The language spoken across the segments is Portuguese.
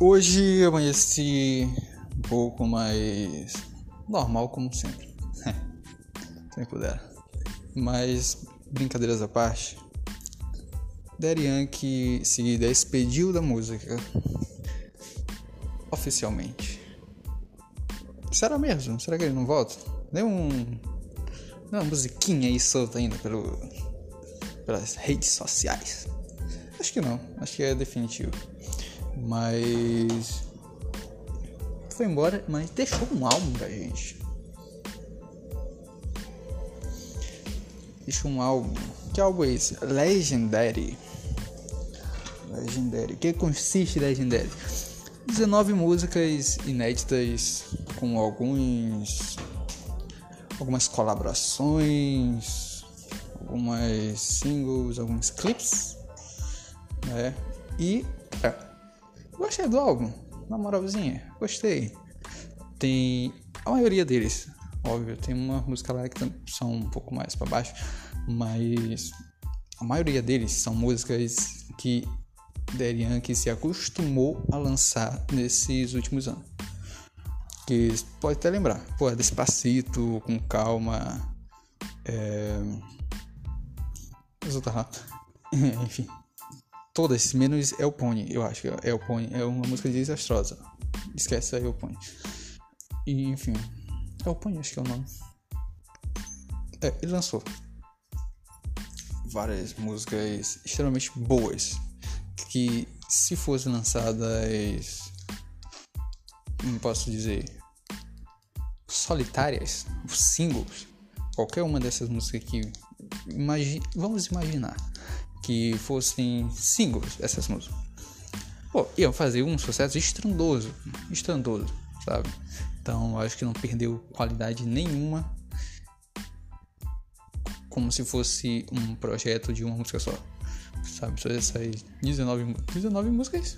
Hoje amanheci um pouco mais normal, como sempre. Sem puder. Mas, brincadeiras à parte, Daddy Yankee se despediu da música oficialmente. Será mesmo? Será que ele não volta? Nem um. Uma musiquinha aí solta ainda pelo, pelas redes sociais. Acho que não, acho que é definitivo. Mas. Foi embora, mas deixou um álbum pra gente. Deixou um álbum. Que álbum é esse? Legendary. Legendary. O que consiste Legendary? 19 músicas inéditas com alguns algumas colaborações, algumas singles, alguns clips, né? E gostei do álbum, na moralzinha, gostei. Tem a maioria deles, óbvio, tem uma música lá que são um pouco mais para baixo, mas a maioria deles são músicas que Derian que se acostumou a lançar nesses últimos anos. Que pode até lembrar, pô, Despacito, Com Calma, é... Enfim, todas, menos El Pony, eu acho que é El Pony é uma música desastrosa. Esquece a El Pony. E, enfim, El Pony acho que é o nome. É, ele lançou várias músicas extremamente boas que se fossem lançadas, não posso dizer, solitárias, singles, qualquer uma dessas músicas que imagi vamos imaginar que fossem singles essas músicas. Pô, iam fazer um sucesso estrondoso, estrondoso, sabe? Então acho que não perdeu qualidade nenhuma como se fosse um projeto de uma música só sabe? Só essas 19, 19 músicas.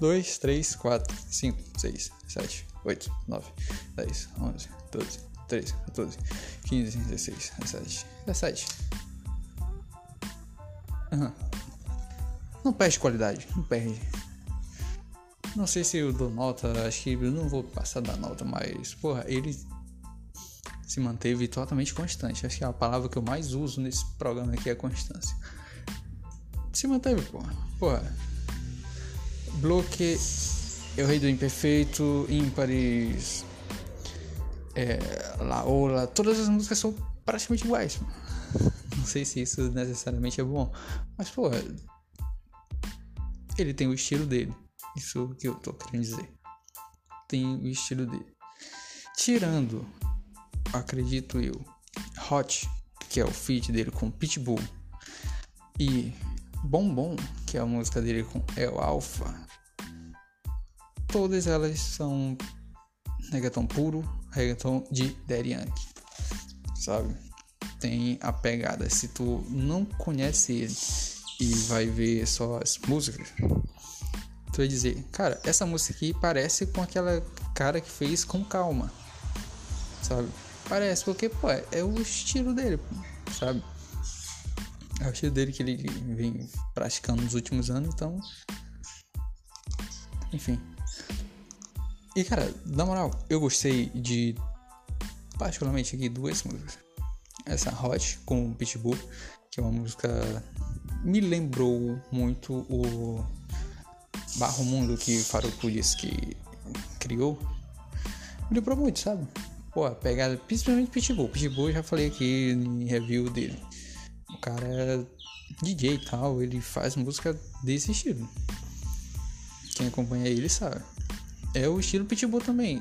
2, 3, 4, 5, 6, 7, 8, 9, 10, 11, 12, 13, 14, 15, 16, 17, 17. Uhum. Não perde qualidade, não perde. Não sei se eu dou nota, acho que eu não vou passar da nota, mas, porra, ele se manteve totalmente constante. Acho que a palavra que eu mais uso nesse programa aqui é constância se manteve, porra. Porra. Bloque, o Rei do Imperfeito, Ímpares, é, Laola, todas as músicas são praticamente iguais. Não sei se isso necessariamente é bom, mas porra, ele tem o estilo dele. Isso que eu tô querendo dizer. Tem o estilo dele. Tirando, acredito eu, Hot, que é o feat dele com Pitbull, e Bombom, que é a música dele com El Alpha, todas elas são reggaeton puro, reggaeton de Daddy Yankee, sabe? Tem a pegada. Se tu não conhece ele e vai ver só as músicas, tu vai dizer, cara, essa música aqui parece com aquela cara que fez com calma, sabe? Parece, porque, pô, é o estilo dele, sabe? É o estilo dele que ele vem praticando nos últimos anos, então. Enfim. E cara, na moral, eu gostei de particularmente aqui duas músicas. Essa Hot com Pitbull, que é uma música me lembrou muito o Barro Mundo que Faruco disse que criou. Me lembrou muito, sabe? Pô, a pegada, principalmente Pitbull. Pitbull eu já falei aqui em review dele. O cara é DJ e tal, ele faz música desse estilo. Quem acompanha ele sabe. É o estilo Pitbull também.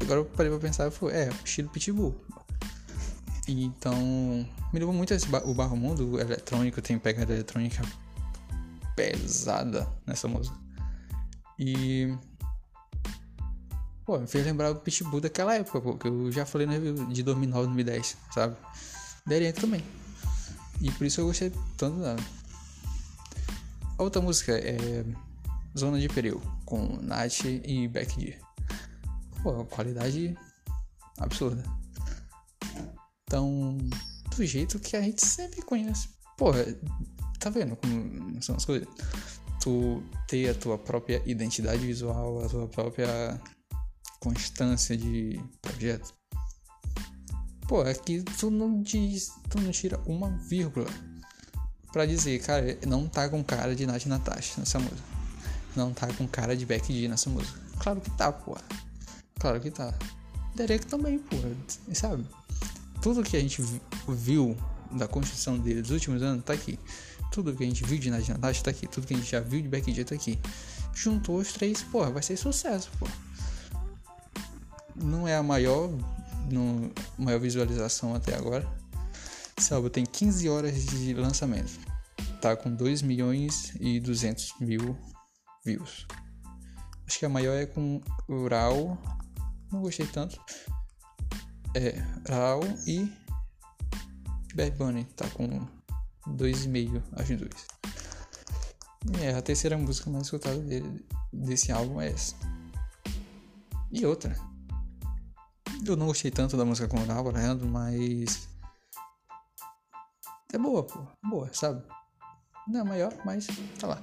Agora eu parei pra pensar, foi, é, o estilo Pitbull. Então, me lembra muito esse, o Barro Mundo eletrônico, tem pegada eletrônica pesada nessa música. E. Pô, me fez lembrar o Pitbull daquela época, pô, que eu já falei no review de 2009, 2010, sabe? Deriento também. E por isso eu gostei tanto dela. A outra música é Zona de Perigo, com Nath e Becky Pô, qualidade absurda. Então, do jeito que a gente sempre conhece. Porra, tá vendo como são as coisas? Tu ter a tua própria identidade visual, a tua própria constância de projeto. Pô, aqui tu não diz, tu não tira uma vírgula pra dizer, cara, não tá com cara de Nath Natasha nessa música. Não tá com cara de Becky G nessa música. Claro que tá, pô. Claro que tá. Derek também, pô. Sabe? Tudo que a gente viu da construção dele dos últimos anos tá aqui. Tudo que a gente viu de Nath Natasha tá aqui. Tudo que a gente já viu de Becky G tá aqui. Juntou os três, pô, vai ser sucesso, pô. Não é a maior, no, maior visualização até agora. Álbum tem 15 horas de lançamento. Tá com 2 milhões e 200 mil views. Acho que a maior é com o Raul. Não gostei tanto. É, Raul e Bad Bunny. Tá com 2,5 as duas. É, a terceira música mais escutada dele, desse álbum é essa. E outra. Eu não gostei tanto da música com o Raul, mas é boa, pô. Boa, sabe? Não é maior, mas tá lá.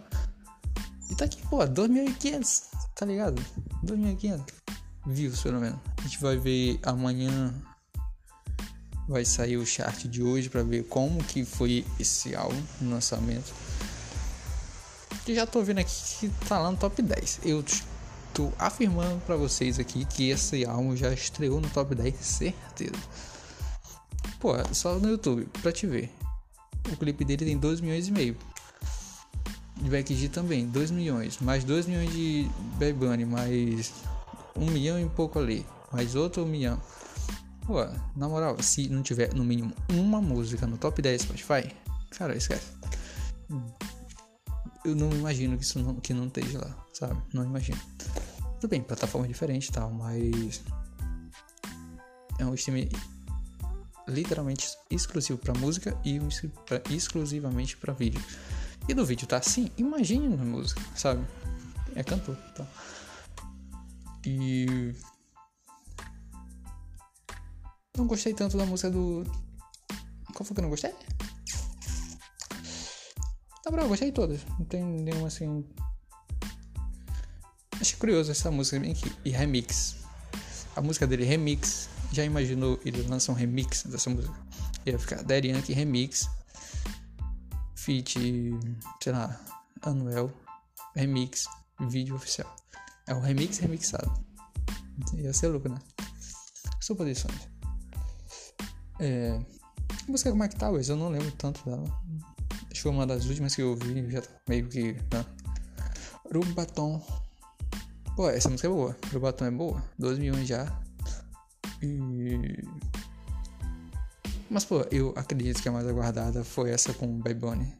E tá aqui, pô, 2.500, tá ligado? 2.500 views, pelo menos. A gente vai ver amanhã. Vai sair o chart de hoje para ver como que foi esse álbum no lançamento. Que já tô vendo aqui que tá lá no top 10. Eu tô afirmando para vocês aqui que esse álbum já estreou no top 10, certeza. Pô, só no YouTube, pra te ver. O clipe dele tem 2 milhões e meio. De Becky G também, 2 milhões. Mais 2 milhões de Bad Bunny, mais 1 milhão e pouco ali. Mais outro 1 milhão. Pô, na moral, se não tiver no mínimo uma música no top 10 Spotify, cara, esquece. Eu não imagino que isso não, que não esteja lá, sabe? Não imagino. Tudo bem, plataforma diferente e tal, mas. É um stream literalmente exclusivo para música e um pra, exclusivamente para vídeo. E no vídeo tá assim, imagine na música, sabe? É cantor, então. E não gostei tanto da música do qual foi que eu não gostei? Tá bom, eu gostei de todas. Não tem nenhuma assim. Achei curioso essa música e remix. A música dele remix já imaginou ele lança um remix dessa música? Ia ficar Daddy Yankee Remix, feat, sei lá, Anuel, remix, vídeo oficial. É um remix remixado. Ia ser louco, né? Suposições. É, a música com Mike Towers, eu não lembro tanto dela. Acho que foi uma das últimas que eu ouvi, já tá meio que. Né? Rubaton. Pô, essa música é boa. Rubaton é boa. 2 milhões já. E... Mas, pô, eu acredito que a mais aguardada foi essa com o Bunny.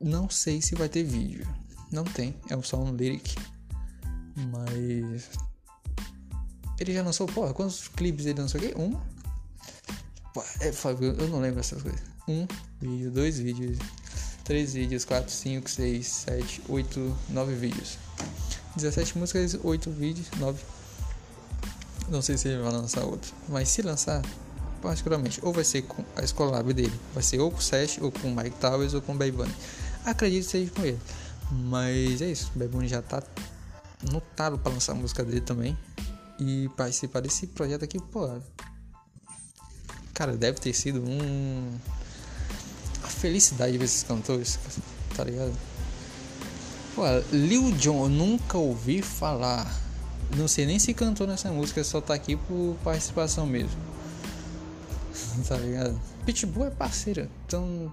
Não sei se vai ter vídeo. Não tem, é só um lyric. Mas. Ele já lançou, pô, quantos clipes ele lançou aqui? Um? É, eu não lembro essas coisas. Um vídeo, dois vídeos, três vídeos, quatro, cinco, seis, sete, oito, nove vídeos. 17 músicas, 8 vídeos, 9 não sei se ele vai lançar outro. Mas se lançar, particularmente, ou vai ser com a escola dele. Vai ser ou com o Sesh, ou com o Mike Towers, ou com o Baby Bunny. Acredito que seja com ele. Mas é isso. Baby Bunny já tá notado para lançar a música dele também. E participar desse projeto aqui, pô. Cara, deve ter sido um. A felicidade de ver esses cantores, tá ligado? Pô, Lil Jon, nunca ouvi falar não sei nem se cantou nessa música, só tá aqui por participação mesmo. tá ligado? Pitbull é parceira, então.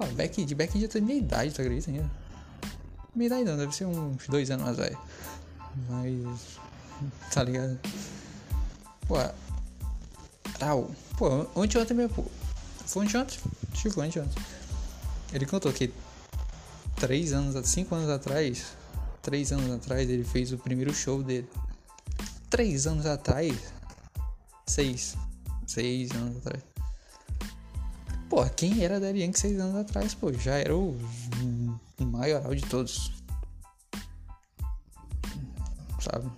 Pô, Beck, de Beck já tem minha idade, tu acredita ainda? Minha idade não, deve ser uns dois anos mais velho. Mas. Tá ligado? Pô. Tal. Pô, ontem ontem mesmo, pô. Foi ontem? Acho que foi ontem. Ele contou que três anos, cinco anos atrás, três anos atrás ele fez o primeiro show dele. Três anos atrás? Seis. Seis anos atrás. Pô, quem era Yankee seis anos atrás? Pô, já era o, o maioral de todos. Sabe?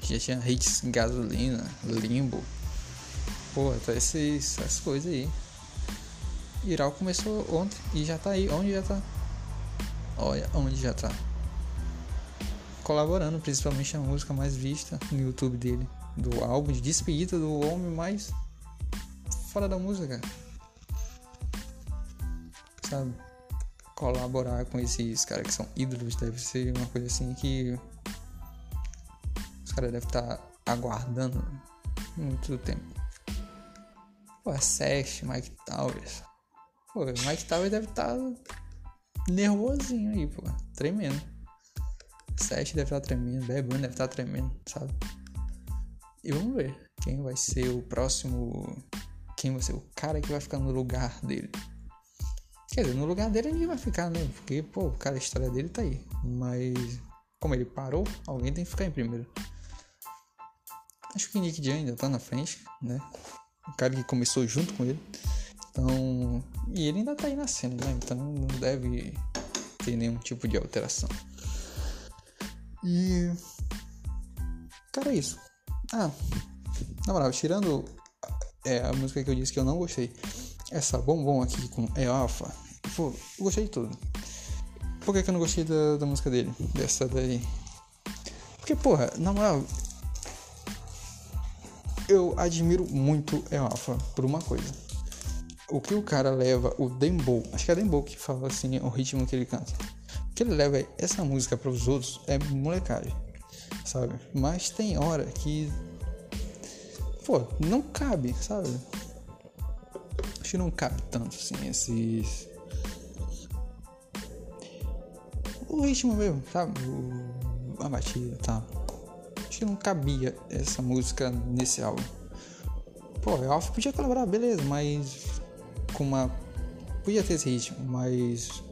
Já tinha hits gasolina, limbo. Pô, até esses, essas coisas aí. Iral começou ontem e já tá aí. Onde já tá? Olha onde já tá. Colaborando, principalmente na música mais vista no YouTube dele. Do álbum de despedida do homem mais fora da música. Sabe? Colaborar com esses caras que são ídolos deve ser uma coisa assim que os caras devem estar tá aguardando muito tempo. Pô, Sesh, Mike Towers. Pô, Mike Towers deve estar tá nervosinho aí, pô. Tremendo. Sesh deve estar tá tremendo, Beban deve estar tremendo, sabe? E vamos ver quem vai ser o próximo. Quem vai ser o cara que vai ficar no lugar dele. Quer dizer, no lugar dele ninguém vai ficar, né? Porque, pô, cara, a história dele tá aí. Mas, como ele parou, alguém tem que ficar em primeiro. Acho que o Nick Jam ainda tá na frente, né? O cara que começou junto com ele. Então. E ele ainda tá aí na cena, né? Então não deve ter nenhum tipo de alteração. E. Cara, é isso. Ah, na moral, tirando é, a música que eu disse que eu não gostei, essa bombom aqui com E Alpha, pô, eu gostei de tudo. Por que, que eu não gostei da, da música dele? Dessa daí? Porque, porra, na moral, eu admiro muito El Alpha por uma coisa. O que o cara leva, o Dembow, acho que é Dembow que fala assim, o ritmo que ele canta. O que ele leva essa música para os outros é molecagem, sabe? Mas tem hora que, pô, não cabe, sabe? Acho que não cabe tanto assim esses. O ritmo mesmo, sabe? O... A batida e tá? tal que não cabia essa música nesse álbum. Pô, o Alf podia colaborar, beleza, mas com uma. Podia ter esse ritmo, mas.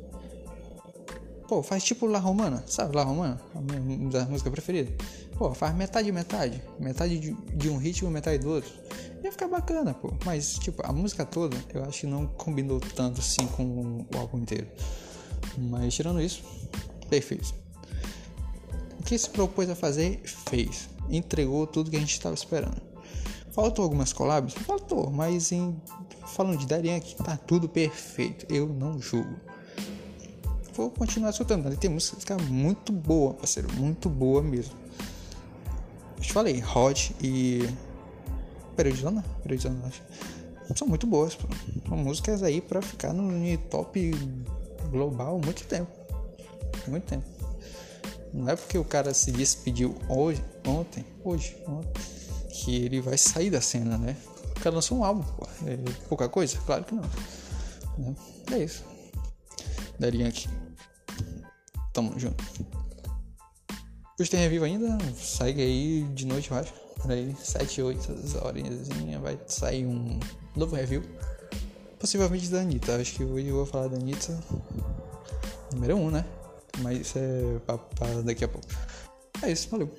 Pô, faz tipo La Romana, sabe La Romana? A minha música preferida. Pô, faz metade metade. Metade de, de um ritmo, metade do outro. Ia ficar bacana, pô. Mas, tipo, a música toda eu acho que não combinou tanto assim com o álbum inteiro. Mas tirando isso, perfeito que se propôs a fazer, fez. Entregou tudo que a gente estava esperando. Faltou algumas collabs? Faltou, mas em falando de Darian que tá tudo perfeito. Eu não julgo. Vou continuar escutando. Ele tem música muito boa, parceiro. Muito boa mesmo. Eu te falei, Hot e. Periodizona? Periodizona, acho. São muito boas, pô. São músicas aí pra ficar no top global muito tempo. Muito tempo. Não é porque o cara se despediu hoje, ontem, hoje, ontem, que ele vai sair da cena, né? O cara lançou um álbum, pô. É pouca coisa? Claro que não. Né? É isso. Daria aqui. Tamo junto. Hoje tem review ainda, segue aí de noite, eu acho. Por aí, 7, 8 horas vai sair um novo review. Possivelmente da Anitta. Acho que hoje eu vou falar da Anitta. Número 1, um, né? Mas isso é para daqui a pouco. É isso, valeu.